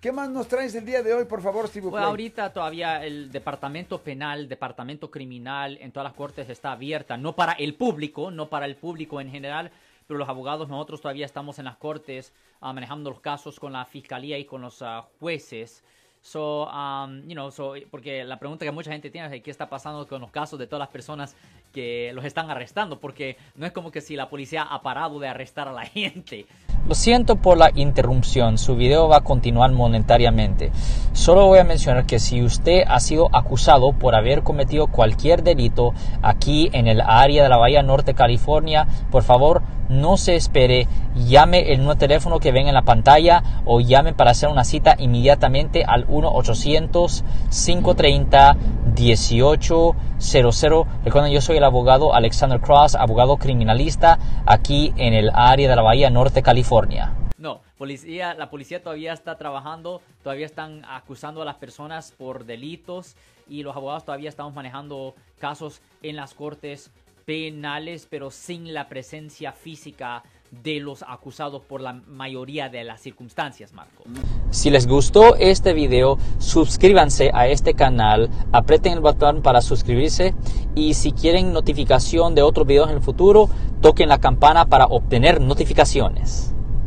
¿Qué más nos traes el día de hoy, por favor, Steve? Pues ahorita todavía el departamento penal, departamento criminal en todas las cortes está abierta, no para el público, no para el público en general, pero los abogados nosotros todavía estamos en las cortes ah, manejando los casos con la fiscalía y con los ah, jueces. So, um, you know, so, porque la pregunta que mucha gente tiene es qué está pasando con los casos de todas las personas los están arrestando, porque no es como que si la policía ha parado de arrestar a la gente. Lo siento por la interrupción, su video va a continuar monetariamente. Solo voy a mencionar que si usted ha sido acusado por haber cometido cualquier delito aquí en el área de la Bahía Norte, California, por favor no se espere, llame el nuevo teléfono que ven en la pantalla o llame para hacer una cita inmediatamente al 1-800-530-1800. Recuerden, yo soy el abogado Alexander Cross, abogado criminalista aquí en el área de la Bahía Norte, California. No, policía, la policía todavía está trabajando, todavía están acusando a las personas por delitos y los abogados todavía estamos manejando casos en las cortes penales, pero sin la presencia física de los acusados por la mayoría de las circunstancias, Marco. Si les gustó este video, suscríbanse a este canal, aprieten el botón para suscribirse y si quieren notificación de otros videos en el futuro, toquen la campana para obtener notificaciones.